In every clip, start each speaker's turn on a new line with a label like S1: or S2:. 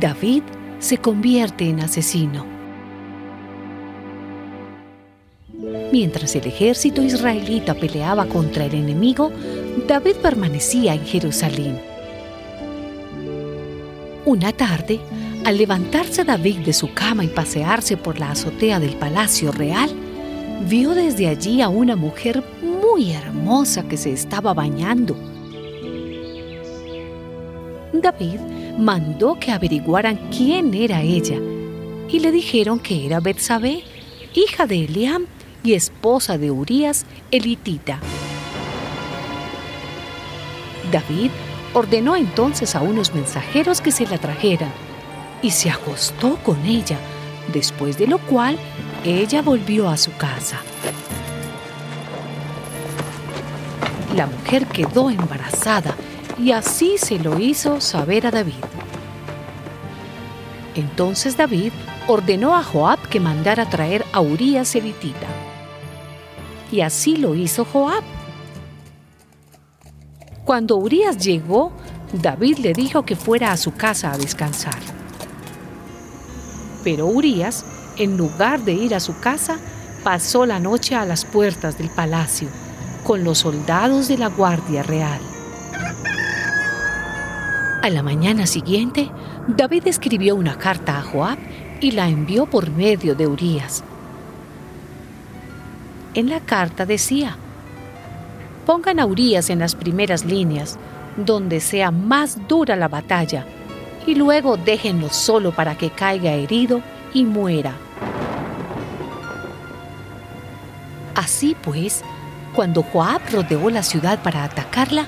S1: David se convierte en asesino. Mientras el ejército israelita peleaba contra el enemigo, David permanecía en Jerusalén. Una tarde, al levantarse David de su cama y pasearse por la azotea del palacio real, vio desde allí a una mujer muy hermosa que se estaba bañando. David mandó que averiguaran quién era ella y le dijeron que era Betsabé, hija de Eliam y esposa de Urías elitita. David ordenó entonces a unos mensajeros que se la trajeran y se acostó con ella, después de lo cual ella volvió a su casa. La mujer quedó embarazada y así se lo hizo saber a David. Entonces David ordenó a Joab que mandara traer a Urías elitita. Y así lo hizo Joab. Cuando Urías llegó, David le dijo que fuera a su casa a descansar. Pero Urías, en lugar de ir a su casa, pasó la noche a las puertas del palacio con los soldados de la Guardia Real. La mañana siguiente, David escribió una carta a Joab y la envió por medio de Urías. En la carta decía, pongan a Urías en las primeras líneas, donde sea más dura la batalla, y luego déjenlo solo para que caiga herido y muera. Así pues, cuando Joab rodeó la ciudad para atacarla,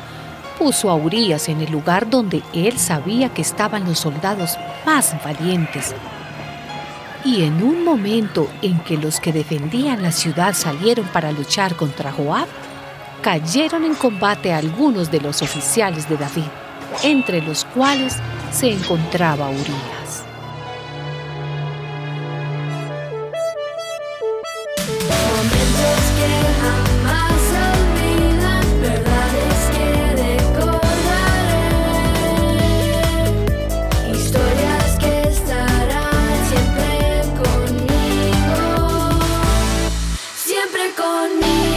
S1: puso a Urias en el lugar donde él sabía que estaban los soldados más valientes. Y en un momento en que los que defendían la ciudad salieron para luchar contra Joab, cayeron en combate algunos de los oficiales de David, entre los cuales se encontraba Urias.
S2: me.